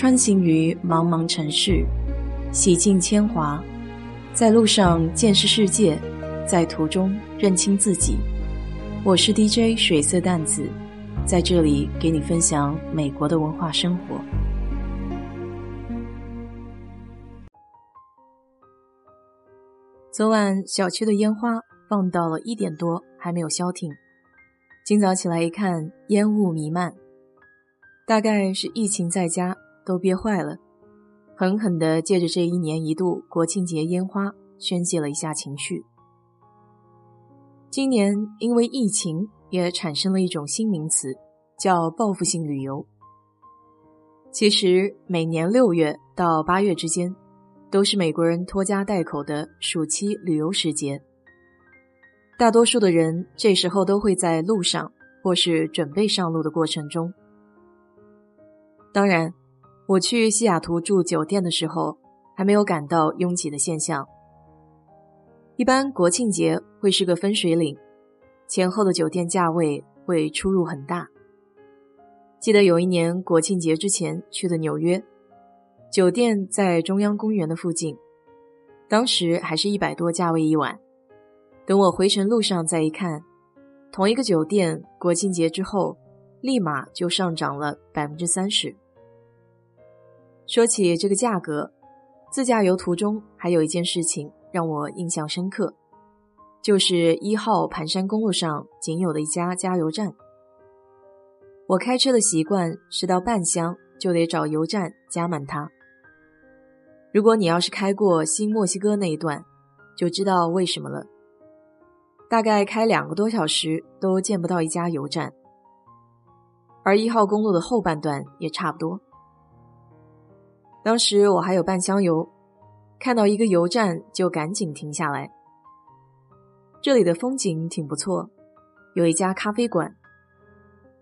穿行于茫茫城市，洗尽铅华，在路上见识世界，在途中认清自己。我是 DJ 水色淡子，在这里给你分享美国的文化生活。昨晚小区的烟花放到了一点多，还没有消停。今早起来一看，烟雾弥漫，大概是疫情在家都憋坏了，狠狠地借着这一年一度国庆节烟花宣泄了一下情绪。今年因为疫情，也产生了一种新名词，叫报复性旅游。其实每年六月到八月之间，都是美国人拖家带口的暑期旅游时节。大多数的人这时候都会在路上，或是准备上路的过程中。当然，我去西雅图住酒店的时候，还没有感到拥挤的现象。一般国庆节会是个分水岭，前后的酒店价位会出入很大。记得有一年国庆节之前去的纽约，酒店在中央公园的附近，当时还是一百多价位一晚。等我回程路上再一看，同一个酒店国庆节之后，立马就上涨了百分之三十。说起这个价格，自驾游途中还有一件事情。让我印象深刻，就是一号盘山公路上仅有的一家加油站。我开车的习惯是到半箱就得找油站加满它。如果你要是开过新墨西哥那一段，就知道为什么了。大概开两个多小时都见不到一家油站，而一号公路的后半段也差不多。当时我还有半箱油。看到一个油站就赶紧停下来。这里的风景挺不错，有一家咖啡馆，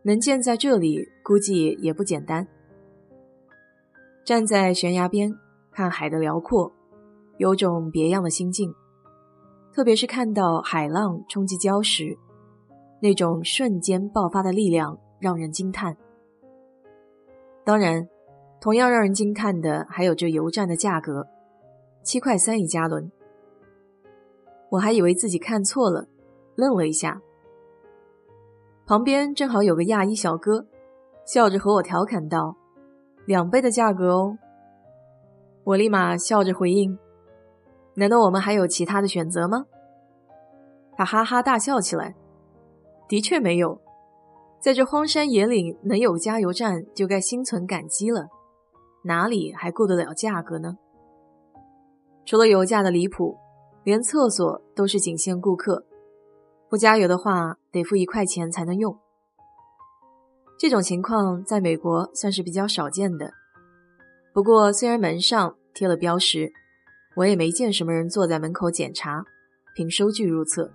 能建在这里估计也不简单。站在悬崖边看海的辽阔，有种别样的心境。特别是看到海浪冲击礁石，那种瞬间爆发的力量让人惊叹。当然，同样让人惊叹的还有这油站的价格。七块三一加仑，我还以为自己看错了，愣了一下。旁边正好有个亚裔小哥，笑着和我调侃道：“两倍的价格哦。”我立马笑着回应：“难道我们还有其他的选择吗？”他哈哈大笑起来。的确没有，在这荒山野岭能有加油站就该心存感激了，哪里还顾得了价格呢？除了油价的离谱，连厕所都是仅限顾客，不加油的话得付一块钱才能用。这种情况在美国算是比较少见的。不过，虽然门上贴了标识，我也没见什么人坐在门口检查，凭收据入厕。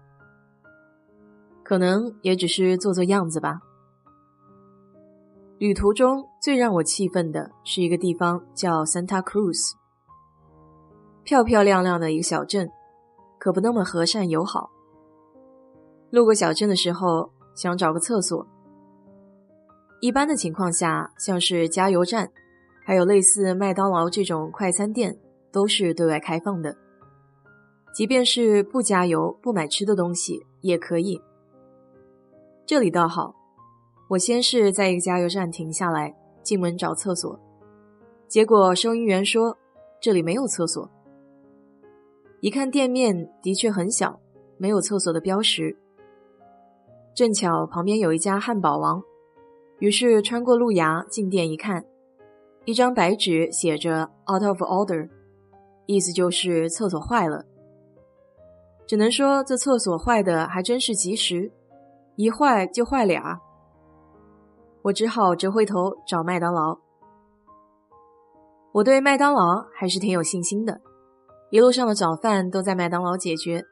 可能也只是做做样子吧。旅途中最让我气愤的是一个地方叫 Santa Cruz。漂漂亮亮的一个小镇，可不那么和善友好。路过小镇的时候，想找个厕所。一般的情况下，像是加油站，还有类似麦当劳这种快餐店，都是对外开放的。即便是不加油、不买吃的东西，也可以。这里倒好，我先是在一个加油站停下来，进门找厕所，结果收银员说这里没有厕所。一看店面的确很小，没有厕所的标识。正巧旁边有一家汉堡王，于是穿过路牙进店一看，一张白纸写着 “out of order”，意思就是厕所坏了。只能说这厕所坏的还真是及时，一坏就坏俩。我只好折回头找麦当劳。我对麦当劳还是挺有信心的。一路上的早饭都在麦当劳解决，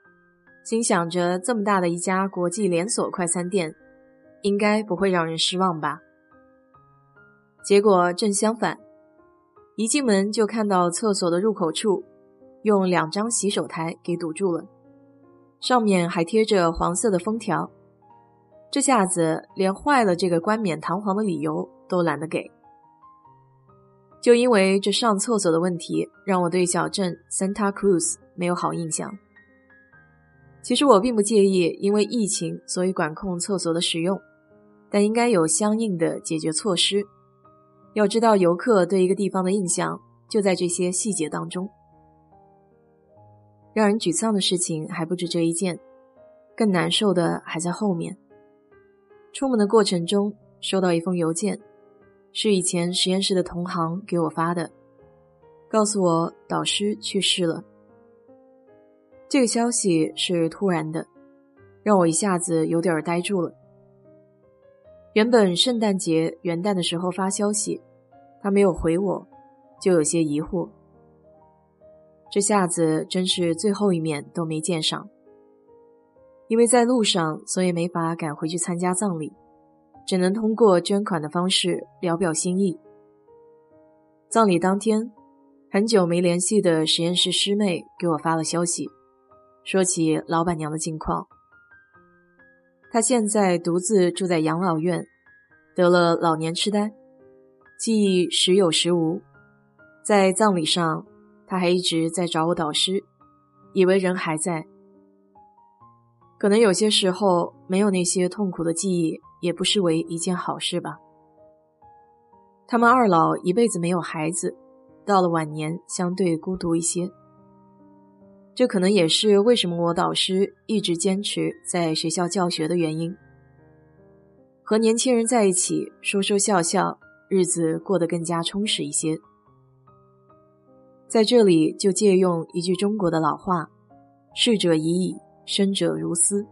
心想着这么大的一家国际连锁快餐店，应该不会让人失望吧。结果正相反，一进门就看到厕所的入口处用两张洗手台给堵住了，上面还贴着黄色的封条，这下子连坏了这个冠冕堂皇的理由都懒得给。就因为这上厕所的问题，让我对小镇 Santa Cruz 没有好印象。其实我并不介意因为疫情所以管控厕所的使用，但应该有相应的解决措施。要知道，游客对一个地方的印象就在这些细节当中。让人沮丧的事情还不止这一件，更难受的还在后面。出门的过程中，收到一封邮件。是以前实验室的同行给我发的，告诉我导师去世了。这个消息是突然的，让我一下子有点呆住了。原本圣诞节、元旦的时候发消息，他没有回我，就有些疑惑。这下子真是最后一面都没见上，因为在路上，所以没法赶回去参加葬礼。只能通过捐款的方式聊表心意。葬礼当天，很久没联系的实验室师妹给我发了消息，说起老板娘的近况。她现在独自住在养老院，得了老年痴呆，记忆时有时无。在葬礼上，她还一直在找我导师，以为人还在。可能有些时候没有那些痛苦的记忆。也不失为一件好事吧。他们二老一辈子没有孩子，到了晚年相对孤独一些。这可能也是为什么我导师一直坚持在学校教学的原因。和年轻人在一起说说笑笑，日子过得更加充实一些。在这里就借用一句中国的老话：“逝者已矣，生者如斯。”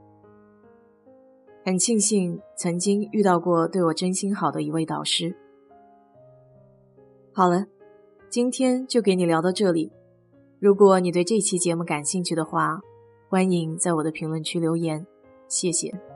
很庆幸曾经遇到过对我真心好的一位导师。好了，今天就给你聊到这里。如果你对这期节目感兴趣的话，欢迎在我的评论区留言，谢谢。